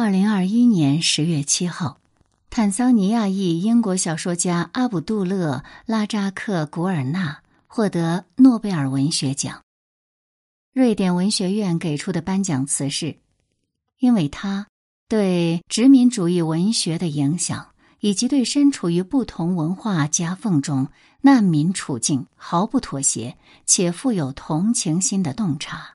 二零二一年十月七号，坦桑尼亚裔英国小说家阿卜杜勒·拉扎克·古尔纳获得诺贝尔文学奖。瑞典文学院给出的颁奖词是：“因为他对殖民主义文学的影响，以及对身处于不同文化夹缝中难民处境毫不妥协且富有同情心的洞察。”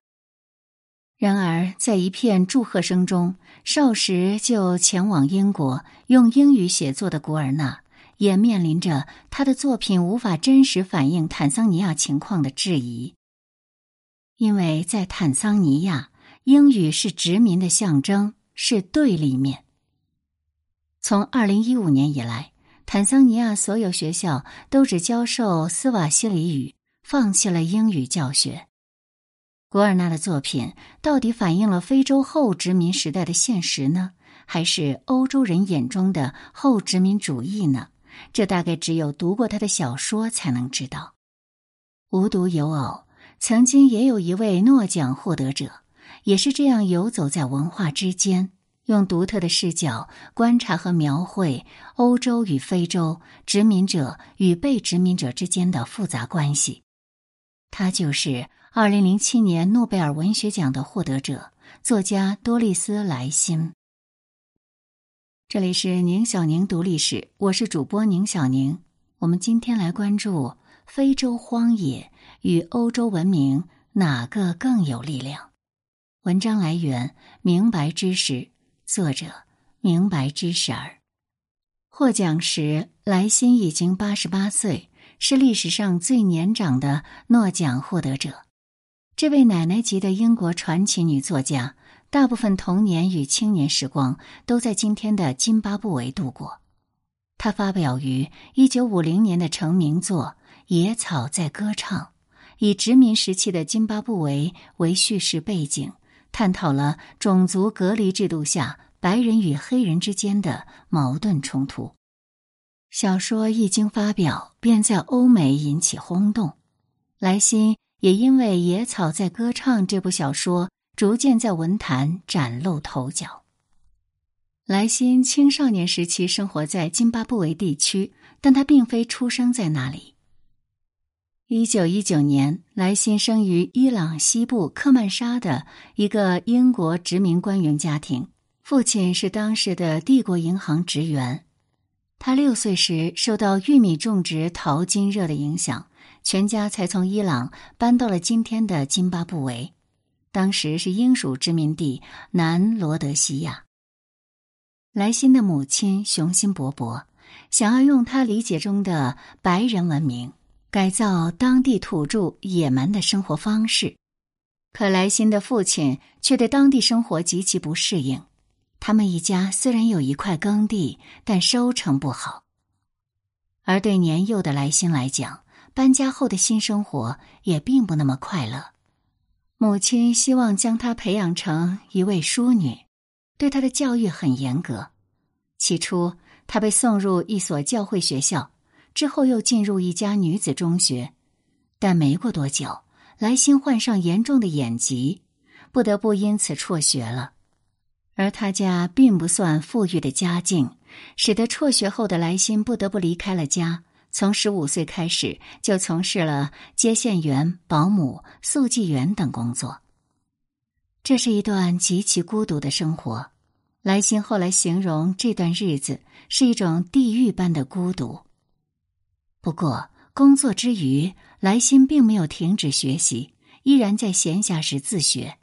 然而，在一片祝贺声中，少时就前往英国用英语写作的古尔纳，也面临着他的作品无法真实反映坦桑尼亚情况的质疑。因为在坦桑尼亚，英语是殖民的象征，是对立面。从二零一五年以来，坦桑尼亚所有学校都只教授斯瓦希里语，放弃了英语教学。古尔纳的作品到底反映了非洲后殖民时代的现实呢，还是欧洲人眼中的后殖民主义呢？这大概只有读过他的小说才能知道。无独有偶，曾经也有一位诺奖获得者，也是这样游走在文化之间，用独特的视角观察和描绘欧洲与非洲殖民者与被殖民者之间的复杂关系。他就是。二零零七年诺贝尔文学奖的获得者，作家多丽丝·莱辛。这里是宁小宁读历史，我是主播宁小宁。我们今天来关注非洲荒野与欧洲文明哪个更有力量？文章来源：明白知识，作者：明白知识儿。获奖时，莱辛已经八十八岁，是历史上最年长的诺奖获得者。这位奶奶级的英国传奇女作家，大部分童年与青年时光都在今天的津巴布韦度过。她发表于一九五零年的成名作《野草在歌唱》，以殖民时期的津巴布韦为叙事背景，探讨了种族隔离制度下白人与黑人之间的矛盾冲突。小说一经发表，便在欧美引起轰动。莱辛。也因为《野草在歌唱》这部小说，逐渐在文坛崭露头角。莱辛青少年时期生活在津巴布韦地区，但他并非出生在那里。一九一九年，莱辛生于伊朗西部克曼沙的一个英国殖民官员家庭，父亲是当时的帝国银行职员。他六岁时受到玉米种植淘金热的影响。全家才从伊朗搬到了今天的津巴布韦，当时是英属殖民地南罗德西亚。莱辛的母亲雄心勃勃，想要用他理解中的白人文明改造当地土著野蛮的生活方式，可莱辛的父亲却对当地生活极其不适应。他们一家虽然有一块耕地，但收成不好，而对年幼的莱辛来讲。搬家后的新生活也并不那么快乐。母亲希望将她培养成一位淑女，对她的教育很严格。起初，她被送入一所教会学校，之后又进入一家女子中学。但没过多久，莱辛患上严重的眼疾，不得不因此辍学了。而他家并不算富裕的家境，使得辍学后的莱辛不得不离开了家。从十五岁开始，就从事了接线员、保姆、速记员等工作。这是一段极其孤独的生活。莱辛后来形容这段日子是一种地狱般的孤独。不过，工作之余，莱辛并没有停止学习，依然在闲暇时自学。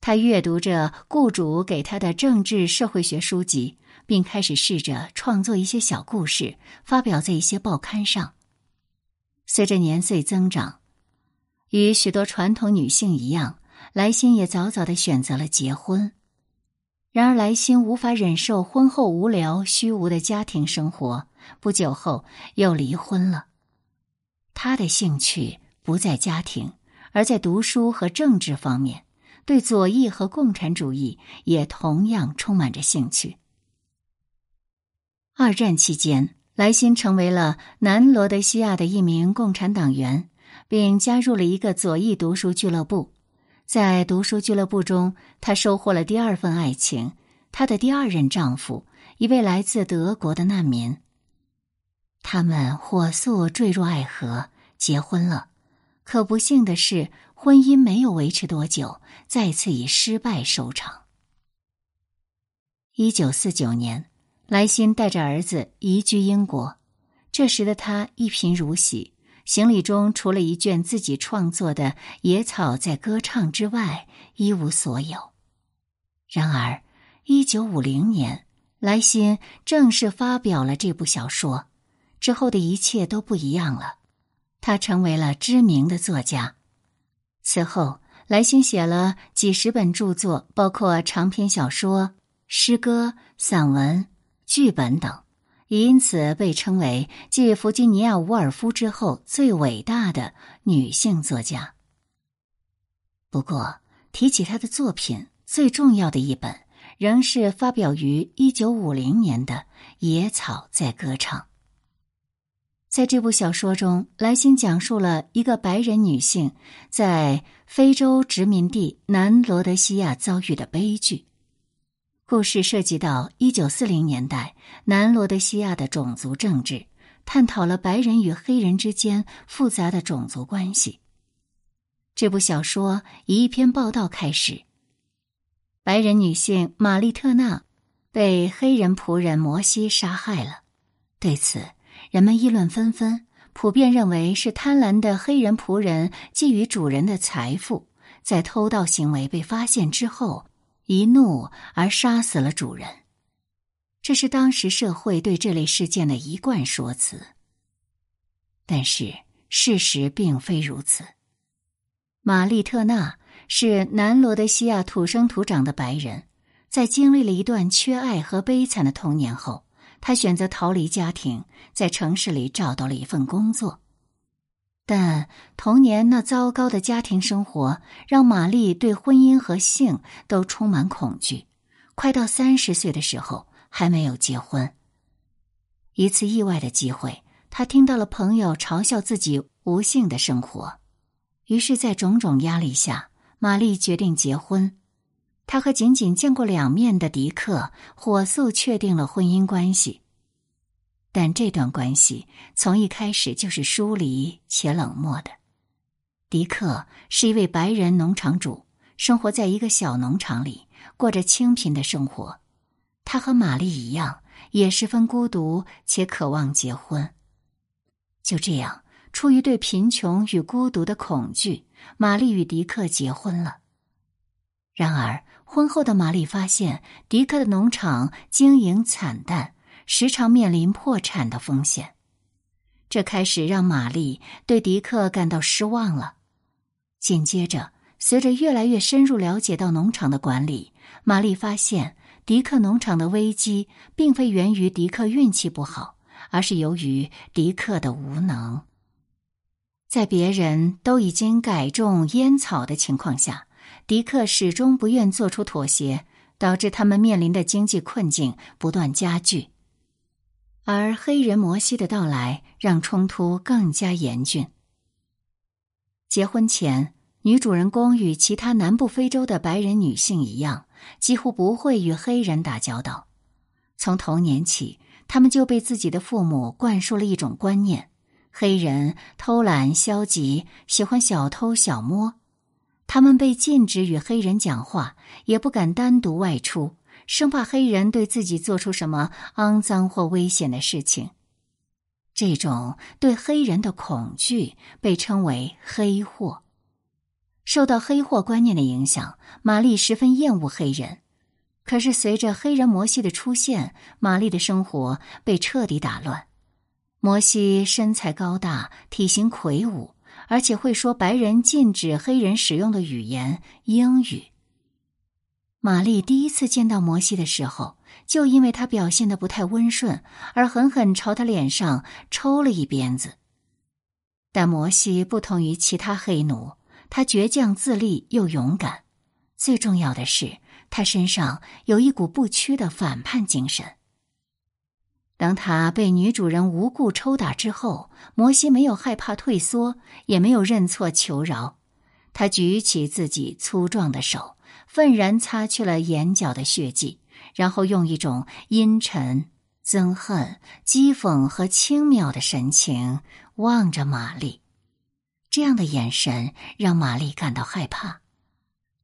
他阅读着雇主给他的政治社会学书籍。并开始试着创作一些小故事，发表在一些报刊上。随着年岁增长，与许多传统女性一样，莱辛也早早的选择了结婚。然而，莱辛无法忍受婚后无聊、虚无的家庭生活，不久后又离婚了。他的兴趣不在家庭，而在读书和政治方面，对左翼和共产主义也同样充满着兴趣。二战期间，莱辛成为了南罗德西亚的一名共产党员，并加入了一个左翼读书俱乐部。在读书俱乐部中，他收获了第二份爱情，她的第二任丈夫，一位来自德国的难民。他们火速坠入爱河，结婚了。可不幸的是，婚姻没有维持多久，再次以失败收场。一九四九年，莱辛带着儿子移居英国。这时的他一贫如洗，行李中除了一卷自己创作的《野草在歌唱》之外，一无所有。然而，一九五零年，莱辛正式发表了这部小说，之后的一切都不一样了。他成为了知名的作家。此后，莱辛写了几十本著作，包括长篇小说、诗歌、散文、剧本等。也因此被称为继弗吉尼亚·伍尔夫之后最伟大的女性作家。不过，提起她的作品，最重要的一本仍是发表于一九五零年的《野草在歌唱》。在这部小说中，莱辛讲述了一个白人女性在非洲殖民地南罗德西亚遭遇的悲剧。故事涉及到一九四零年代南罗德西亚的种族政治，探讨了白人与黑人之间复杂的种族关系。这部小说以一篇报道开始：白人女性玛丽特纳被黑人仆人摩西杀害了。对此，人们议论纷纷，普遍认为是贪婪的黑人仆人觊觎主人的财富，在偷盗行为被发现之后。一怒而杀死了主人，这是当时社会对这类事件的一贯说辞。但是事实并非如此。玛丽特纳是南罗德西亚土生土长的白人，在经历了一段缺爱和悲惨的童年后，他选择逃离家庭，在城市里找到了一份工作。但童年那糟糕的家庭生活让玛丽对婚姻和性都充满恐惧。快到三十岁的时候，还没有结婚。一次意外的机会，她听到了朋友嘲笑自己无性的生活，于是，在种种压力下，玛丽决定结婚。她和仅仅见过两面的迪克火速确定了婚姻关系。但这段关系从一开始就是疏离且冷漠的。迪克是一位白人农场主，生活在一个小农场里，过着清贫的生活。他和玛丽一样，也十分孤独且渴望结婚。就这样，出于对贫穷与孤独的恐惧，玛丽与迪克结婚了。然而，婚后的玛丽发现迪克的农场经营惨淡。时常面临破产的风险，这开始让玛丽对迪克感到失望了。紧接着，随着越来越深入了解到农场的管理，玛丽发现迪克农场的危机并非源于迪克运气不好，而是由于迪克的无能。在别人都已经改种烟草的情况下，迪克始终不愿做出妥协，导致他们面临的经济困境不断加剧。而黑人摩西的到来让冲突更加严峻。结婚前，女主人公与其他南部非洲的白人女性一样，几乎不会与黑人打交道。从童年起，他们就被自己的父母灌输了一种观念：黑人偷懒、消极，喜欢小偷小摸。他们被禁止与黑人讲话，也不敢单独外出。生怕黑人对自己做出什么肮脏或危险的事情，这种对黑人的恐惧被称为“黑货”。受到黑货观念的影响，玛丽十分厌恶黑人。可是，随着黑人摩西的出现，玛丽的生活被彻底打乱。摩西身材高大，体型魁梧，而且会说白人禁止黑人使用的语言——英语。玛丽第一次见到摩西的时候，就因为他表现的不太温顺，而狠狠朝他脸上抽了一鞭子。但摩西不同于其他黑奴，他倔强自立又勇敢，最重要的是，他身上有一股不屈的反叛精神。当他被女主人无故抽打之后，摩西没有害怕退缩，也没有认错求饶，他举起自己粗壮的手。愤然擦去了眼角的血迹，然后用一种阴沉、憎恨、讥讽和轻蔑的神情望着玛丽。这样的眼神让玛丽感到害怕。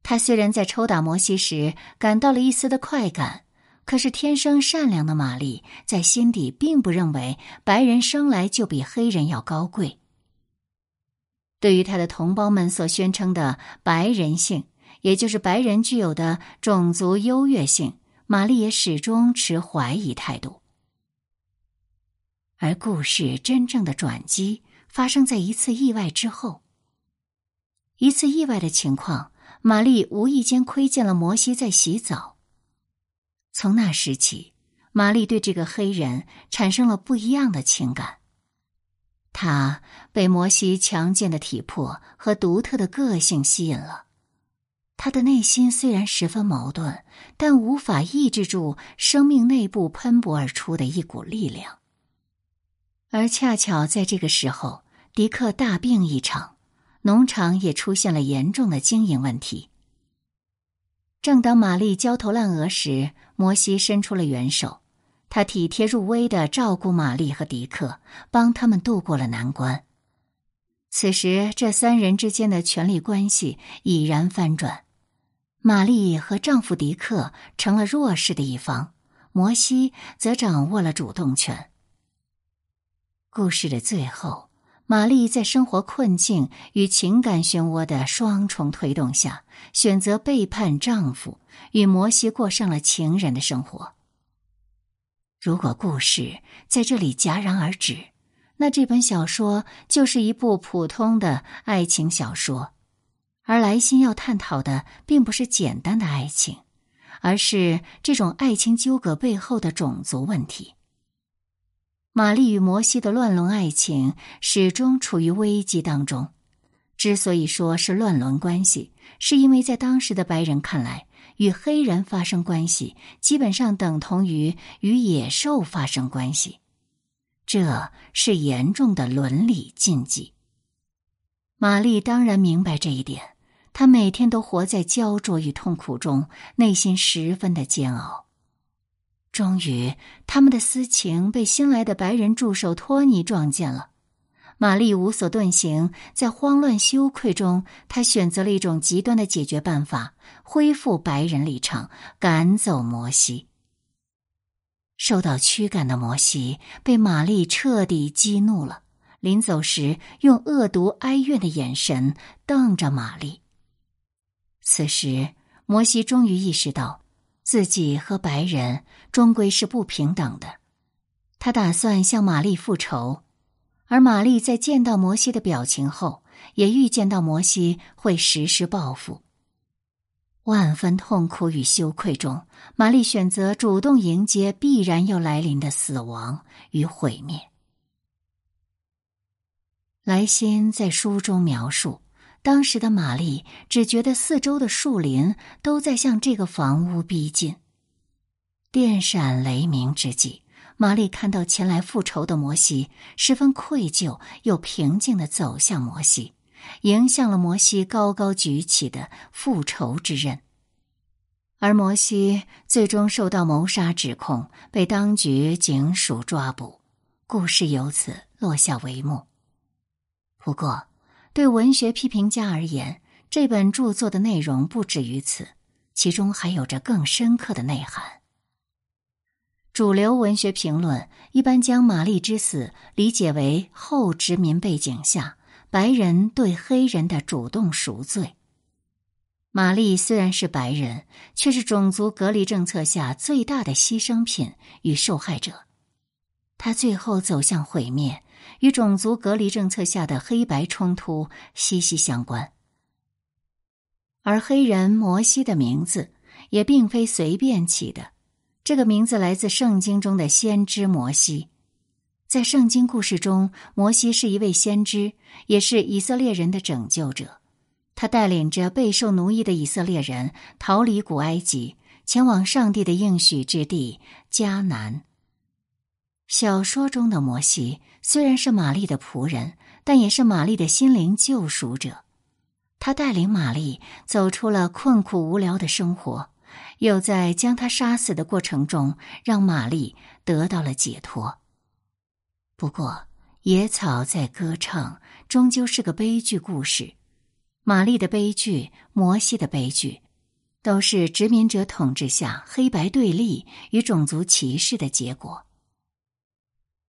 她虽然在抽打摩西时感到了一丝的快感，可是天生善良的玛丽在心底并不认为白人生来就比黑人要高贵。对于他的同胞们所宣称的白人性，也就是白人具有的种族优越性，玛丽也始终持怀疑态度。而故事真正的转机发生在一次意外之后。一次意外的情况，玛丽无意间窥见了摩西在洗澡。从那时起，玛丽对这个黑人产生了不一样的情感。他被摩西强健的体魄和独特的个性吸引了，他的内心虽然十分矛盾，但无法抑制住生命内部喷薄而出的一股力量。而恰巧在这个时候，迪克大病一场，农场也出现了严重的经营问题。正当玛丽焦头烂额时，摩西伸出了援手。他体贴入微的照顾玛丽和迪克，帮他们度过了难关。此时，这三人之间的权力关系已然翻转，玛丽和丈夫迪克成了弱势的一方，摩西则掌握了主动权。故事的最后，玛丽在生活困境与情感漩涡的双重推动下，选择背叛丈夫，与摩西过上了情人的生活。如果故事在这里戛然而止，那这本小说就是一部普通的爱情小说，而莱辛要探讨的并不是简单的爱情，而是这种爱情纠葛背后的种族问题。玛丽与摩西的乱伦爱情始终处于危机当中，之所以说是乱伦关系，是因为在当时的白人看来。与黑人发生关系，基本上等同于与野兽发生关系，这是严重的伦理禁忌。玛丽当然明白这一点，他每天都活在焦灼与痛苦中，内心十分的煎熬。终于，他们的私情被新来的白人助手托尼撞见了。玛丽无所遁形，在慌乱羞愧中，她选择了一种极端的解决办法：恢复白人立场，赶走摩西。受到驱赶的摩西被玛丽彻底激怒了，临走时用恶毒哀怨的眼神瞪着玛丽。此时，摩西终于意识到，自己和白人终归是不平等的，他打算向玛丽复仇。而玛丽在见到摩西的表情后，也预见到摩西会实施报复。万分痛苦与羞愧中，玛丽选择主动迎接必然要来临的死亡与毁灭。莱辛在书中描述，当时的玛丽只觉得四周的树林都在向这个房屋逼近，电闪雷鸣之际。玛丽看到前来复仇的摩西，十分愧疚又平静的走向摩西，迎向了摩西高高举起的复仇之刃。而摩西最终受到谋杀指控，被当局警署抓捕，故事由此落下帷幕。不过，对文学批评家而言，这本著作的内容不止于此，其中还有着更深刻的内涵。主流文学评论一般将玛丽之死理解为后殖民背景下白人对黑人的主动赎罪。玛丽虽然是白人，却是种族隔离政策下最大的牺牲品与受害者。她最后走向毁灭，与种族隔离政策下的黑白冲突息息相关。而黑人摩西的名字也并非随便起的。这个名字来自圣经中的先知摩西，在圣经故事中，摩西是一位先知，也是以色列人的拯救者。他带领着备受奴役的以色列人逃离古埃及，前往上帝的应许之地迦南。小说中的摩西虽然是玛丽的仆人，但也是玛丽的心灵救赎者。他带领玛丽走出了困苦无聊的生活。又在将他杀死的过程中，让玛丽得到了解脱。不过，野草在歌唱，终究是个悲剧故事。玛丽的悲剧，摩西的悲剧，都是殖民者统治下黑白对立与种族歧视的结果。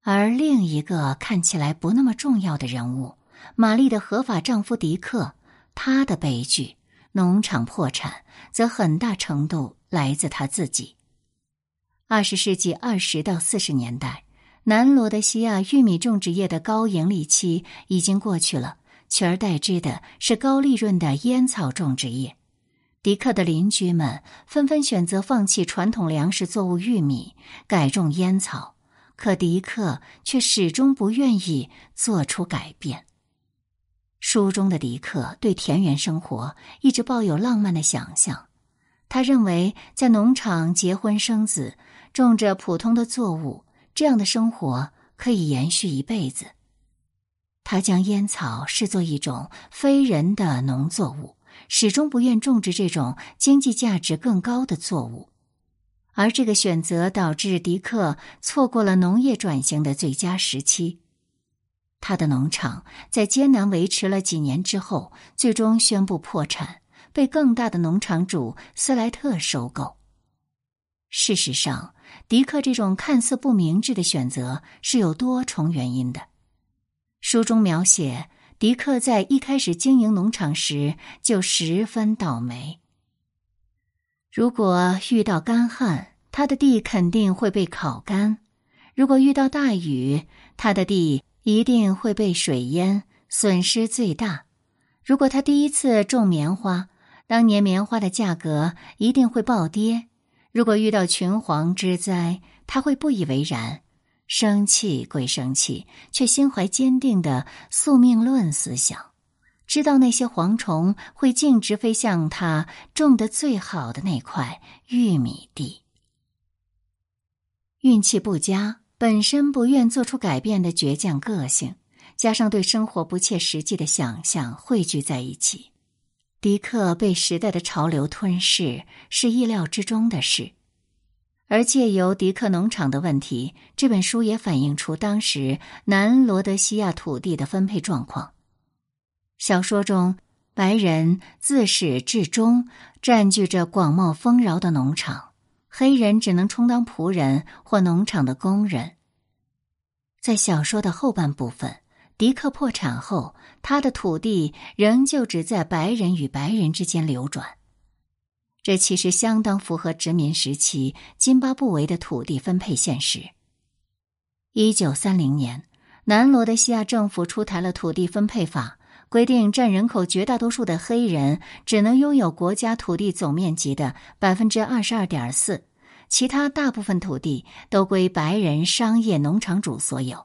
而另一个看起来不那么重要的人物，玛丽的合法丈夫迪克，他的悲剧。农场破产，则很大程度来自他自己。二十世纪二十到四十年代，南罗德西亚玉米种植业的高盈利期已经过去了，取而代之的是高利润的烟草种植业。迪克的邻居们纷纷选择放弃传统粮食作物玉米，改种烟草，可迪克却始终不愿意做出改变。书中的迪克对田园生活一直抱有浪漫的想象，他认为在农场结婚生子，种着普通的作物，这样的生活可以延续一辈子。他将烟草视作一种非人的农作物，始终不愿种植这种经济价值更高的作物，而这个选择导致迪克错过了农业转型的最佳时期。他的农场在艰难维持了几年之后，最终宣布破产，被更大的农场主斯莱特收购。事实上，迪克这种看似不明智的选择是有多重原因的。书中描写，迪克在一开始经营农场时就十分倒霉。如果遇到干旱，他的地肯定会被烤干；如果遇到大雨，他的地。一定会被水淹，损失最大。如果他第一次种棉花，当年棉花的价格一定会暴跌。如果遇到群蝗之灾，他会不以为然，生气归生气，却心怀坚定的宿命论思想，知道那些蝗虫会径直飞向他种的最好的那块玉米地。运气不佳。本身不愿做出改变的倔强个性，加上对生活不切实际的想象汇聚在一起，迪克被时代的潮流吞噬是意料之中的事。而借由迪克农场的问题，这本书也反映出当时南罗德西亚土地的分配状况。小说中，白人自始至终占据着广袤丰饶的农场。黑人只能充当仆人或农场的工人。在小说的后半部分，迪克破产后，他的土地仍旧只在白人与白人之间流转。这其实相当符合殖民时期津巴布韦的土地分配现实。一九三零年，南罗德西亚政府出台了土地分配法，规定占人口绝大多数的黑人只能拥有国家土地总面积的百分之二十二点四。其他大部分土地都归白人商业农场主所有。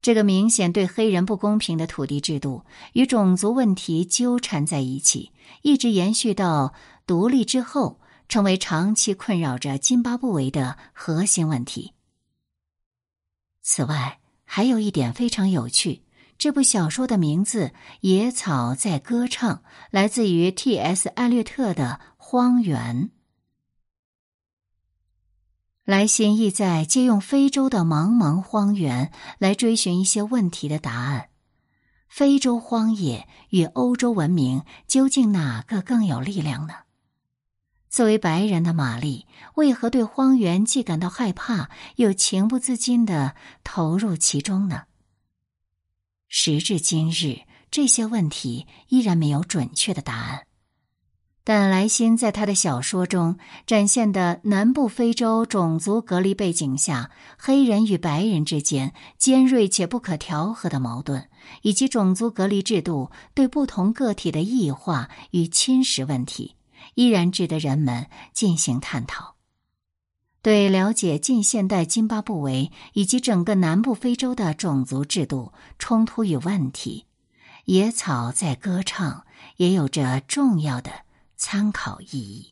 这个明显对黑人不公平的土地制度与种族问题纠缠在一起，一直延续到独立之后，成为长期困扰着津巴布韦的核心问题。此外，还有一点非常有趣：这部小说的名字《野草在歌唱》来自于 T.S. 艾略特的《荒原》。莱辛意在借用非洲的茫茫荒原来追寻一些问题的答案：非洲荒野与欧洲文明究竟哪个更有力量呢？作为白人的玛丽，为何对荒原既感到害怕，又情不自禁的投入其中呢？时至今日，这些问题依然没有准确的答案。但莱辛在他的小说中展现的南部非洲种族隔离背景下，黑人与白人之间尖锐且不可调和的矛盾，以及种族隔离制度对不同个体的异化与侵蚀问题，依然值得人们进行探讨。对了解近现代津巴布韦以及整个南部非洲的种族制度冲突与问题，《野草在歌唱》也有着重要的。参考意义。